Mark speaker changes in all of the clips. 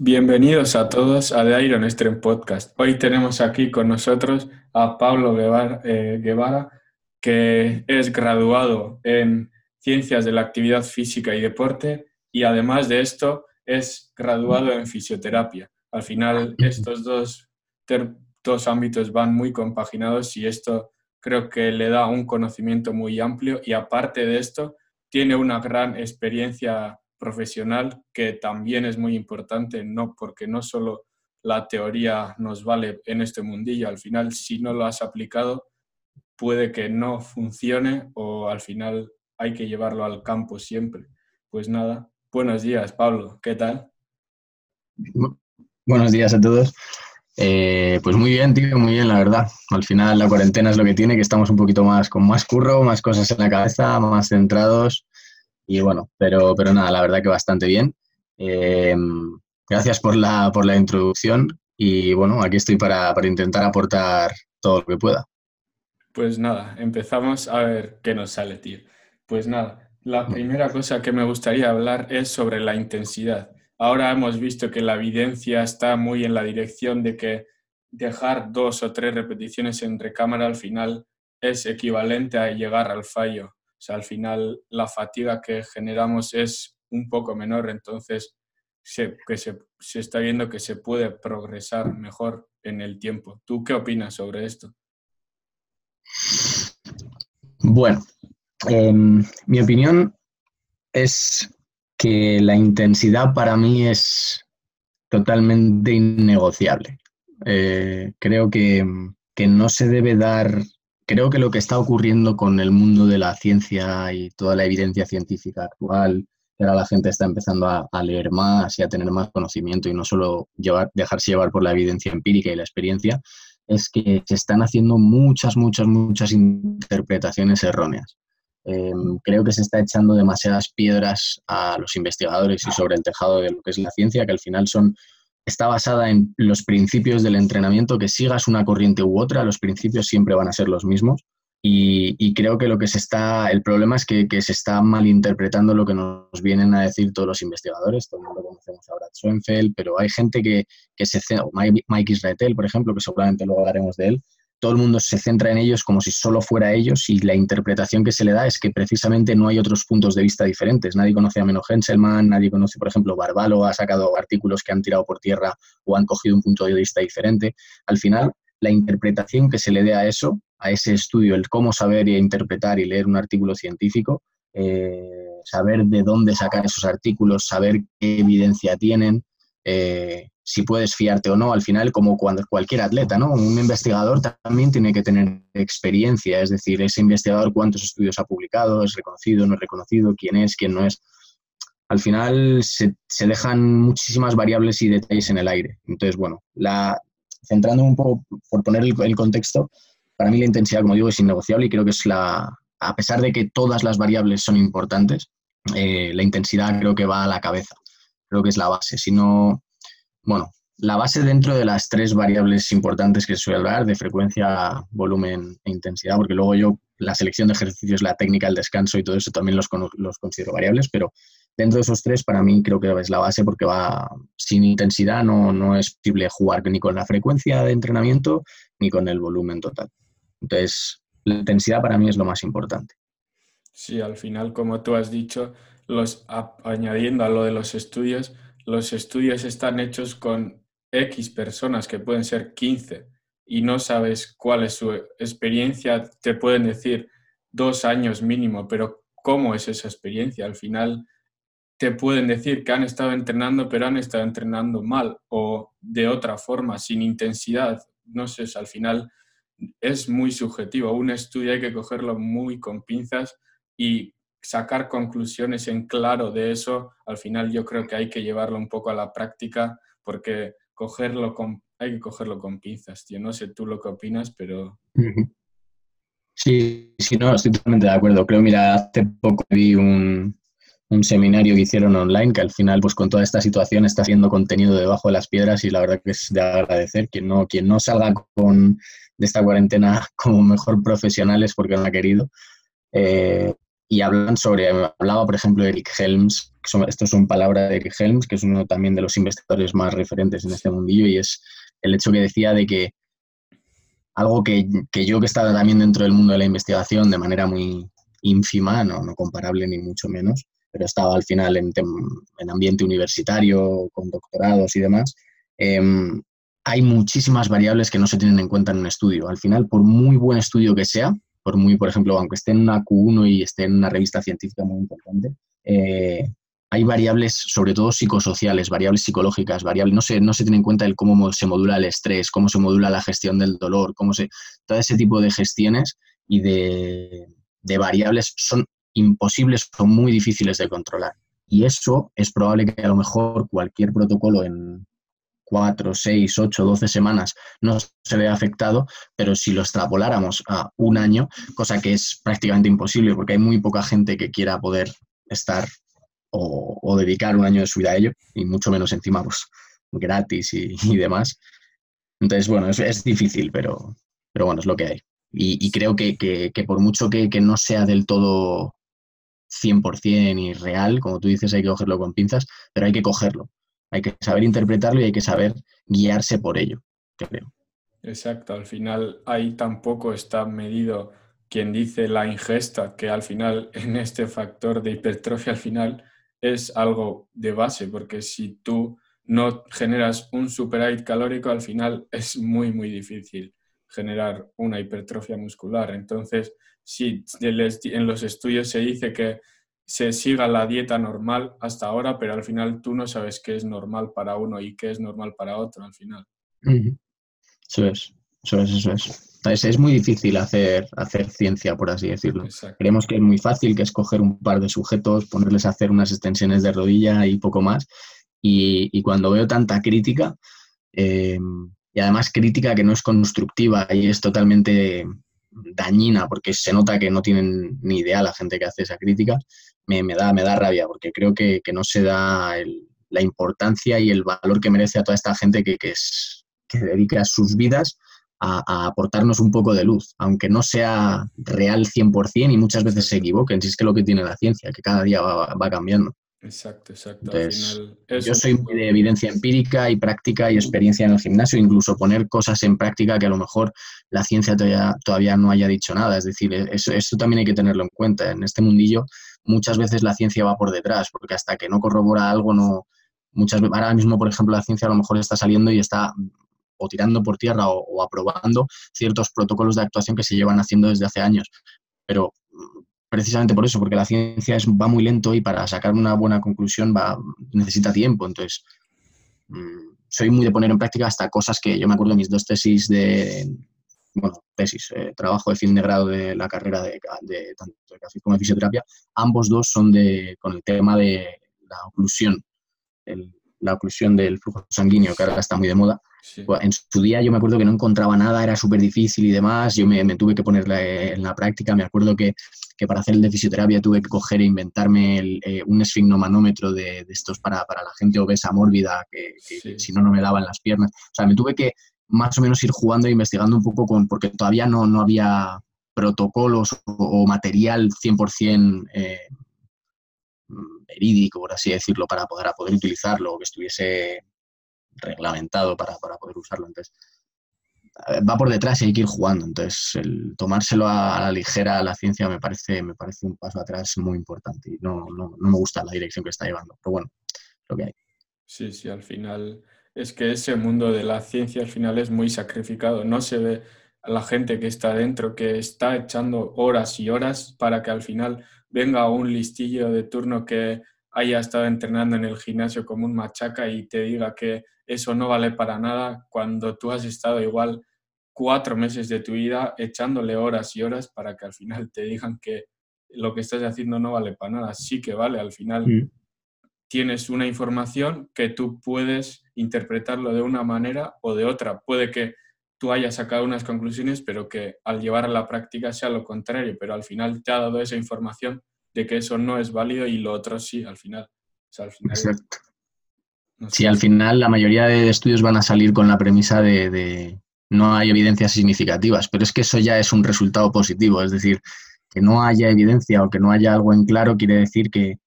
Speaker 1: Bienvenidos a todos a The Iron Stream Podcast. Hoy tenemos aquí con nosotros a Pablo eh, Guevara, que es graduado en Ciencias de la Actividad Física y Deporte y además de esto es graduado en Fisioterapia. Al final estos dos, dos ámbitos van muy compaginados y esto creo que le da un conocimiento muy amplio y aparte de esto tiene una gran experiencia profesional que también es muy importante, no porque no solo la teoría nos vale en este mundillo, al final si no lo has aplicado puede que no funcione o al final hay que llevarlo al campo siempre. Pues nada, buenos días Pablo, ¿qué tal?
Speaker 2: Buenos días a todos. Eh, pues muy bien, tío, muy bien, la verdad. Al final la cuarentena es lo que tiene, que estamos un poquito más con más curro, más cosas en la cabeza, más centrados y bueno, pero, pero nada, la verdad que bastante bien. Eh, gracias por la, por la introducción y bueno, aquí estoy para, para intentar aportar todo lo que pueda.
Speaker 1: Pues nada, empezamos a ver qué nos sale, tío. Pues nada, la primera cosa que me gustaría hablar es sobre la intensidad. Ahora hemos visto que la evidencia está muy en la dirección de que dejar dos o tres repeticiones en recámara al final es equivalente a llegar al fallo. O sea, al final la fatiga que generamos es un poco menor, entonces se, que se, está viendo que se puede progresar mejor en el tiempo. ¿Tú qué opinas sobre esto?
Speaker 2: Bueno, em, mi opinión es que la intensidad para mí es totalmente innegociable. Eh, creo que, que, no se debe dar creo que lo que está ocurriendo con el mundo de la ciencia y toda la evidencia científica actual, que ahora la gente está empezando a, leer más y a tener más conocimiento y no solo dejarse llevar por la evidencia empírica y la experiencia, es que se están haciendo muchas, muchas, muchas interpretaciones erróneas. Em, creo que se está echando demasiadas piedras a los investigadores y sobre el tejado de lo que es la ciencia, que al final son está basada en los principios del entrenamiento, que sigas una corriente u otra, los principios siempre van a ser los mismos. Y, creo que lo que se está, el problema es que, se está malinterpretando lo que nos vienen a decir todos los investigadores, todo el mundo conocemos ahora Schoenfeld, pero hay gente que, que se, Mike Israetel, por ejemplo, que seguramente luego hablaremos de él, todo el mundo se centra en ellos como si solo fuera ellos y la interpretación que se le da es que precisamente no hay otros puntos de vista diferentes. Nadie conoce a menos Henselman, nadie conoce, por ejemplo, Barbalo, ha sacado artículos que han tirado por tierra o han cogido un punto de vista diferente. Al final, la interpretación que se le dé a eso, a ese estudio, el cómo saber y interpretar y leer un artículo científico, eh, saber de dónde sacar esos artículos, saber qué evidencia tienen, eh, si puedes fiarte o no, al final como cuando cualquier atleta, ¿no? Un investigador también tiene que tener experiencia, es decir, ese investigador cuántos estudios ha publicado, es reconocido, no es reconocido, quién es, quién no es. Al final se, dejan muchísimas variables y detalles en el aire. Entonces, bueno, la, centrando un poco, por poner el, contexto, para mí la intensidad, como digo, es innegociable y creo que es la, a pesar de que todas las variables son importantes, eh, la intensidad creo que va a la cabeza, creo que es la base. Si no, bueno, la base dentro de las tres variables importantes que suele hablar, de frecuencia, volumen e intensidad, porque luego yo la selección de ejercicios, la técnica, el descanso y todo eso también los, considero variables, pero dentro de esos tres para mí creo que es la base porque va sin intensidad no, no es posible jugar ni con la frecuencia de entrenamiento ni con el volumen total. Entonces, la intensidad para mí es lo más importante.
Speaker 1: Sí, al final, como tú has dicho, los, añadiendo a lo de los estudios, los estudios están hechos con X personas, que pueden ser 15, y no sabes cuál es su experiencia, te pueden decir dos años mínimo, pero ¿cómo es esa experiencia? Al final te pueden decir que han estado entrenando, pero han estado entrenando mal o de otra forma, sin intensidad. No sé, al final es muy subjetivo. Un estudio hay que cogerlo muy con pinzas y sacar conclusiones en claro de eso, al final yo creo que hay que llevarlo un poco a la práctica porque cogerlo con, hay que cogerlo con pinzas, tío. No sé tú lo que opinas, pero...
Speaker 2: Sí, sí, no, estoy totalmente de acuerdo. Creo, mira, hace poco vi un, un seminario que hicieron online que al final, pues con toda esta situación está haciendo contenido debajo de las piedras y la verdad que es de agradecer. Quien no, quien no salga con, de esta cuarentena como mejor profesional es porque no ha querido. Eh, y hablan sobre, hablaba por ejemplo Eric Helms estos son palabras de Eric Helms, que es uno también de los investigadores más referentes en este mundillo, y es el hecho que decía de que algo que, yo que estaba también dentro del mundo de la investigación de manera muy ínfima, no, no comparable ni mucho menos, pero estaba al final en, en ambiente universitario, con doctorados y demás, em, hay muchísimas variables que no se tienen en cuenta en un estudio. Al final, por muy buen estudio que sea, por muy, por ejemplo, aunque esté en una Q1 y esté en una revista científica muy importante, eh, hay variables, sobre todo psicosociales, variables psicológicas, variables, no se, no se tiene en cuenta el cómo se modula el estrés, cómo se modula la gestión del dolor, cómo se, todo ese tipo de gestiones y de, de variables son imposibles, son muy difíciles de controlar. Y eso es probable que a lo mejor cualquier protocolo en, cuatro, seis, ocho, doce semanas no se ve afectado, pero si lo extrapoláramos a un año, cosa que es prácticamente imposible porque hay muy poca gente que quiera poder estar o, dedicar un año de su vida a ello, y mucho menos encima pues, gratis y, demás. Entonces, bueno, es, es, difícil, pero, pero bueno, es lo que hay. Y, creo que, que, por mucho que, que no sea del todo 100% y real, como tú dices, hay que cogerlo con pinzas, pero hay que cogerlo. Hay que saber interpretarlo y hay que saber guiarse por ello, creo.
Speaker 1: Exacto, al final ahí tampoco está medido quien dice la ingesta, que al final en este factor de hipertrofia al final es algo de base, porque si tú no generas un superávit calórico, al final es muy, muy difícil generar una hipertrofia muscular. Entonces, si en los estudios se dice que se siga la dieta normal hasta ahora, pero al final tú no sabes qué es normal para uno y qué es normal para otro al final.
Speaker 2: Eso es, eso es, eso es. es. muy difícil hacer, hacer ciencia, por así decirlo. Creemos que es muy fácil, que escoger un par de sujetos, ponerles a hacer unas extensiones de rodilla y poco más. Y, cuando veo tanta crítica, eh, y además crítica que no es constructiva y es totalmente dañina porque se nota que no tienen ni idea la gente que hace esa crítica, me, da, me da rabia porque creo que, no se da la importancia y el valor que merece a toda esta gente que, es, que dedica sus vidas a, aportarnos un poco de luz, aunque no sea real 100% y muchas veces se equivoquen, si es que lo que tiene la ciencia, que cada día va cambiando.
Speaker 1: Exacto, exacto.
Speaker 2: yo soy muy de evidencia empírica y práctica y experiencia en el gimnasio, incluso poner cosas en práctica que a lo mejor la ciencia todavía, todavía no haya dicho nada. Es decir, e-, eso, eso también hay que tenerlo en cuenta. En este mundillo muchas veces la ciencia va por detrás, porque hasta que no corrobora algo, no muchas ahora mismo, por ejemplo, la ciencia a lo mejor está saliendo y está o tirando por tierra o aprobando ciertos protocolos de actuación que se llevan haciendo desde hace años. Pero precisamente por eso, porque la ciencia es, va muy lento y para sacar una buena conclusión va, necesita tiempo. Entonces, mm, soy muy de poner en práctica hasta cosas que yo me acuerdo de mis dos tesis de, bueno, tesis, eh, trabajo de fin de grado de la carrera de, de tanto de como de fisioterapia, ambos dos son de, con el tema de la oclusión, la oclusión del flujo sanguíneo, que ahora está muy de moda. Pues, en su día yo me acuerdo que no encontraba nada, era súper difícil y demás, yo me, me tuve que ponerla en la práctica, me acuerdo que que para hacer el de fisioterapia tuve que coger e inventarme eh, un esfignomanómetro de, de estos para, la gente obesa mórbida, que, si no, no me daban las piernas. O sea, me tuve que más o menos ir jugando e investigando un poco con, porque todavía no, no había protocolos o, material 100% eh, verídico, por así decirlo, para poder, poder utilizarlo o que estuviese reglamentado para, para poder usarlo. Entonces, va por detrás y hay que ir jugando. Entonces, el tomárselo a, la ligera a la ciencia me parece, me parece un paso atrás muy importante y no, no, no, me gusta la dirección que está llevando. Pero bueno, lo que hay.
Speaker 1: Sí, sí, al final es que ese mundo de la ciencia al final es muy sacrificado. No se ve a la gente que está dentro, que está echando horas y horas para que al final venga un listillo de turno que haya estado entrenando en el gimnasio como un machaca y te diga que eso no vale para nada cuando tú has estado igual cuatro meses de tu vida echándole horas y horas para que al final te digan que lo que estás haciendo no vale para nada. Sí que vale, al final mm. Tienes una información que tú puedes interpretarlo de una manera o de otra. Puede que tú hayas sacado unas conclusiones, pero que al llevar a la práctica sea lo contrario, pero al final te ha dado esa información de que eso no es válido y lo otro sí, al final.
Speaker 2: Exacto. Sí, al final la mayoría de estudios van a salir con la premisa de, no hay evidencias significativas, pero es que eso ya es un resultado positivo, es decir, que no haya evidencia o que no haya algo en claro quiere decir que,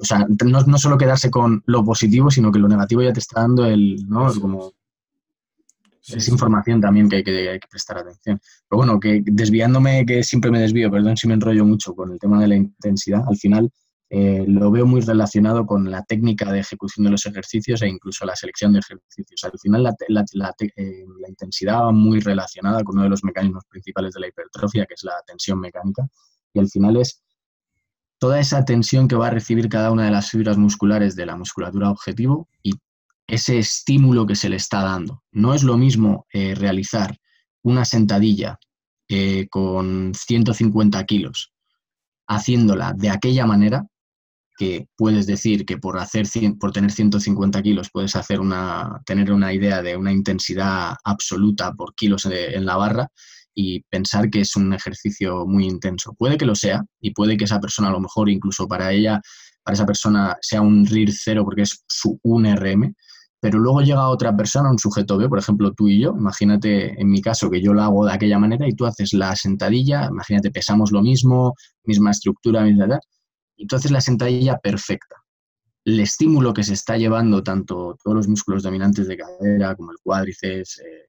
Speaker 2: o sea, no, solo quedarse con lo positivo, sino que lo negativo ya te está dando el, ¿no? Como, es información también que hay, que prestar atención. Pero bueno, que desviándome, que siempre me desvío, perdón si me enrollo mucho con el tema de la intensidad, al final eh, lo veo muy relacionado con la técnica de ejecución de los ejercicios e incluso la selección de ejercicios. Al final la, eh, la, intensidad va muy relacionada con uno de los mecanismos principales de la hipertrofia, que es la tensión mecánica, y al final es toda esa tensión que va a recibir cada una de las fibras musculares de la musculatura objetivo y ese estímulo que se le está dando. No es lo mismo eh, realizar una sentadilla con 150 kilos haciéndola de aquella manera que puedes decir que por, hacer, por tener 150 kilos puedes hacer una, tener una idea de una intensidad absoluta por kilos en la barra y pensar que es un ejercicio muy intenso. Puede que lo sea y puede que esa persona a lo mejor incluso para ella, para esa persona sea un RIR cero porque es su 1RM, pero luego llega otra persona, un sujeto B, por ejemplo tú y yo, imagínate en mi caso que yo lo hago de aquella manera y tú haces la sentadilla, imagínate pesamos lo mismo, misma estructura, misma edad, y tú haces la sentadilla perfecta. El estímulo que se está llevando tanto todos los músculos dominantes de cadera como el cuádriceps, eh,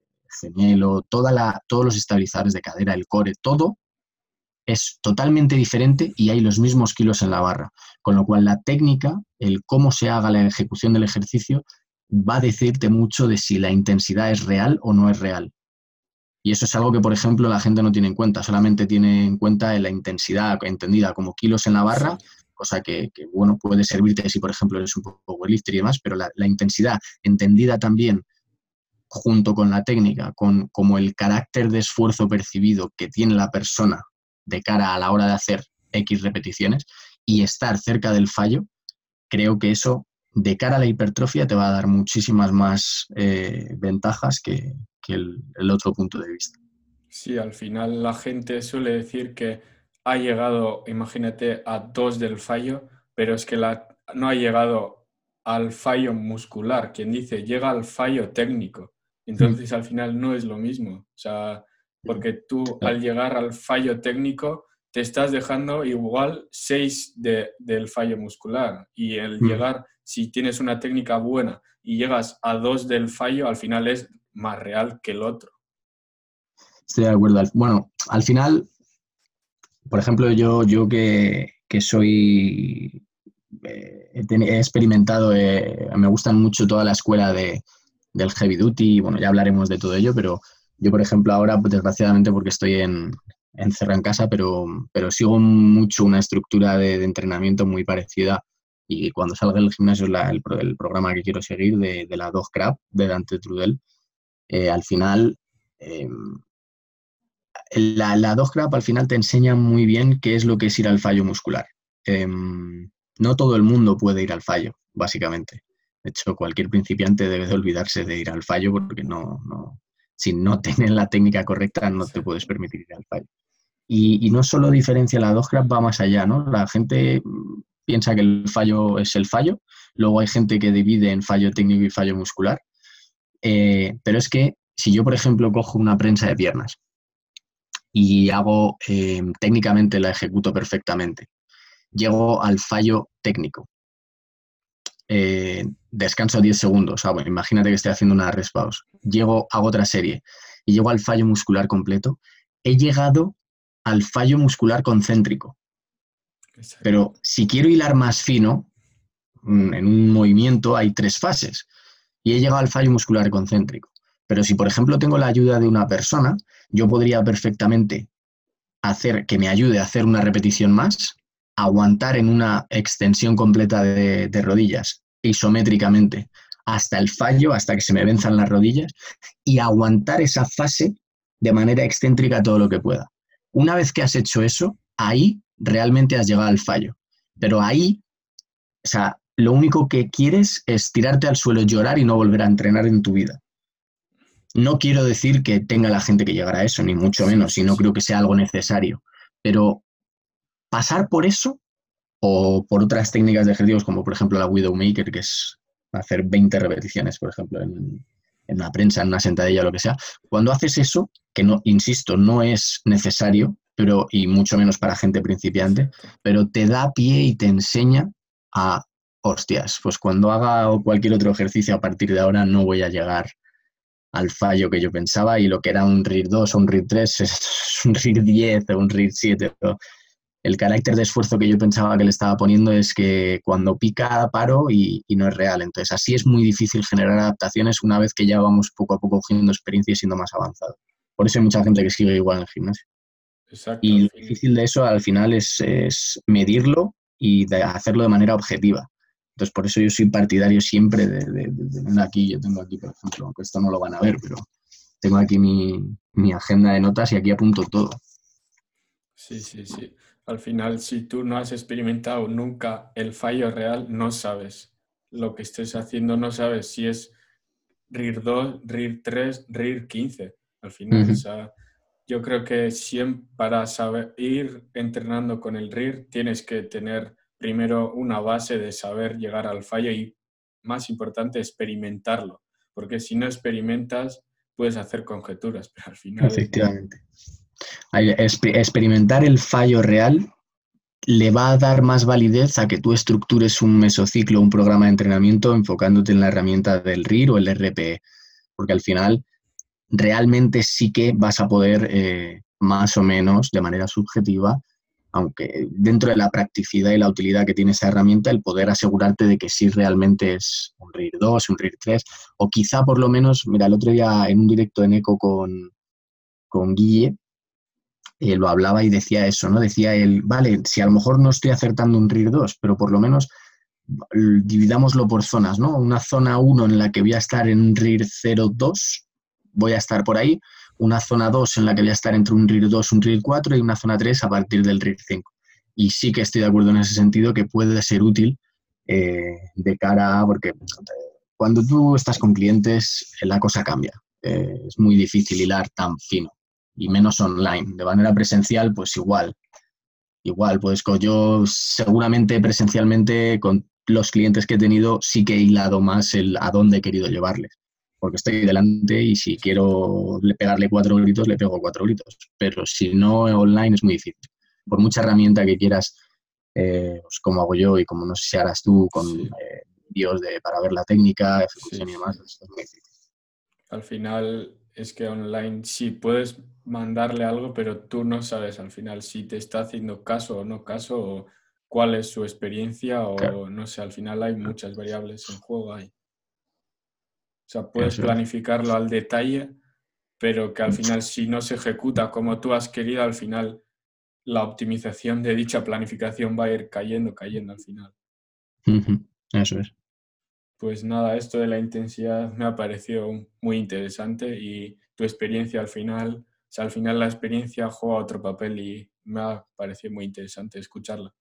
Speaker 2: toda la, todos los estabilizadores de cadera, el core, todo es totalmente diferente y hay los mismos kilos en la barra. Con lo cual la técnica, el cómo se haga la ejecución del ejercicio, va a decirte mucho de si la intensidad es real o no es real. Y eso es algo que, por ejemplo, la gente no tiene en cuenta, solamente tiene en cuenta la intensidad entendida como kilos en la barra, cosa que, bueno, puede servirte si, por ejemplo, eres un poco lifter y demás, pero la, intensidad entendida también junto con la técnica, con como el carácter de esfuerzo percibido que tiene la persona de cara a la hora de hacer X repeticiones y estar cerca del fallo, creo que eso de cara a la hipertrofia te va a dar muchísimas más eh, ventajas que, el, otro punto de vista.
Speaker 1: Sí, al final la gente suele decir que ha llegado, imagínate, a dos del fallo, pero es que la, no ha llegado al fallo muscular. Quien dice llega al fallo técnico. Entonces al final no es lo mismo. O sea, porque tú al llegar al fallo técnico te estás dejando igual seis del fallo muscular y el llegar si tienes una técnica buena y llegas a dos del fallo, al final es más real que el otro.
Speaker 2: Estoy de acuerdo. Bueno, al final, por ejemplo, yo, yo que, soy, eh, he, experimentado, eh, me gustan mucho toda la escuela de, del heavy duty, bueno, ya hablaremos de todo ello, pero yo, por ejemplo, ahora, pues, desgraciadamente, porque estoy en, encerrado en casa, pero, pero sigo mucho una estructura de entrenamiento muy parecida y cuando salga del gimnasio el, programa que quiero seguir de, la Dog Crab de Dante Trudel, eh, al final em, la, la Crab al final te enseña muy bien qué es lo que es ir al fallo muscular. Em, no todo el mundo puede ir al fallo, básicamente. De hecho, cualquier principiante debe de olvidarse de ir al fallo porque no, no, si no tienes la técnica correcta no te puedes permitir ir al fallo. Y, y no solo diferencia la Dog Crab, va más allá, ¿no? La gente piensa que el fallo es el fallo. Luego hay gente que divide en fallo técnico y fallo muscular. Eh, pero es que si yo, por ejemplo, cojo una prensa de piernas y hago eh, técnicamente la ejecuto perfectamente, llego al fallo técnico. Eh, descanso 10 segundos. Ah, imagínate que estoy haciendo una rest Llego, hago otra serie y llego al fallo muscular completo. He llegado al fallo muscular concéntrico. Pero si quiero hilar más fino, mm, en un movimiento hay tres fases y he llegado al fallo muscular concéntrico. Pero si, por ejemplo, tengo la ayuda de una persona, yo podría perfectamente hacer que me ayude a hacer una repetición más, aguantar en una extensión completa de, de rodillas isométricamente hasta el fallo, hasta que se me venzan las rodillas, y aguantar esa fase de manera excéntrica todo lo que pueda. Una vez que has hecho eso, ahí realmente has llegado al fallo. Pero ahí, o sea, lo único que quieres es tirarte al suelo, llorar y no volver a entrenar en tu vida. No quiero decir que tenga la gente que llegar a eso, ni mucho menos, y no creo que sea algo necesario. Pero pasar por eso o por otras técnicas de ejercicios, como por ejemplo la Widowmaker, que es hacer 20 repeticiones, por ejemplo, en, en prensa, en una sentadilla, lo que sea, cuando haces eso, que no, insisto, no es necesario, pero, y mucho menos para gente principiante, pero te da pie y te enseña a, hostias, pues cuando haga cualquier otro ejercicio a partir de ahora no voy a llegar al fallo que yo pensaba y lo que era un RIR 2 o un RIR 3 es un RIR 10 o un RIR 7. El carácter de esfuerzo que yo pensaba que le estaba poniendo es que cuando pica paro y, y, no es real. Entonces así es muy difícil generar adaptaciones una vez que ya vamos poco a poco cogiendo experiencia y siendo más avanzado. Por eso hay mucha gente que sigue igual en el gimnasio. Exacto, y lo difícil de eso al final es, es medirlo y de hacerlo de manera objetiva. Entonces, por eso yo soy partidario siempre de, de, aquí, yo tengo aquí, por ejemplo, aunque esto no lo van a ver, pero tengo aquí mi, mi agenda de notas y aquí apunto todo.
Speaker 1: Sí, sí, sí. Al final, si tú no has experimentado nunca el fallo real, no sabes lo que estés haciendo, no sabes si es RIR 2, RIR 3, RIR 15. Al final, o sea, yo creo que siempre para saber ir entrenando con el RIR tienes que tener primero una base de saber llegar al fallo y, más importante, experimentarlo. Porque si no experimentas, puedes hacer conjeturas, pero al final...
Speaker 2: Efectivamente. Experimentar el fallo real le va a dar más validez a que tú estructures un mesociclo, un programa de entrenamiento enfocándote en la herramienta del RIR o el RPE. Porque al final realmente sí que vas a poder eh, más o menos de manera subjetiva aunque dentro de la practicidad y la utilidad que tiene esa herramienta, el poder asegurarte de que sí realmente es un RIR 2, un RIR 3, o quizá por lo menos, mira, el otro día en un directo en ECO con, con Guille, eh, lo hablaba y decía eso, ¿no? Decía él, vale, si a lo mejor no estoy acertando un RIR 2, pero por lo menos dividámoslo por zonas, ¿no? Una zona 1 en la que voy a estar en un RIR 0-2, voy a estar por ahí, una zona 2 en la que voy a estar entre un RIR 2 y un RIR 4 y una zona 3 a partir del RIR 5. Y sí que estoy de acuerdo en ese sentido que puede ser útil eh, de cara a, porque cuando tú estás con clientes la cosa cambia. Eh, es muy difícil hilar tan fino y menos online. De manera presencial, pues igual. Igual, pues yo seguramente presencialmente con los clientes que he tenido sí que he hilado más el a dónde he querido llevarles porque estoy delante y si quiero pegarle cuatro gritos, le pego cuatro gritos. Pero si no online es muy difícil. Por mucha herramienta que quieras, eh, pues como hago yo y como no sé si harás tú con eh, vídeos de, para ver la técnica, ejecución y demás, es muy difícil.
Speaker 1: Al final es que online sí puedes mandarle algo, pero tú no sabes al final si te está haciendo caso o no caso, o cuál es su experiencia, o no sé, al final hay muchas variables en juego ahí. O sea, puedes planificarlo al detalle, pero que al final si no se ejecuta como tú has querido, al final la optimización de dicha planificación va a ir cayendo, cayendo al final.
Speaker 2: Eso es.
Speaker 1: Pues nada, esto de la intensidad me ha parecido muy interesante y tu experiencia al final, o sea, al final la experiencia juega otro papel y me ha parecido muy interesante escucharla.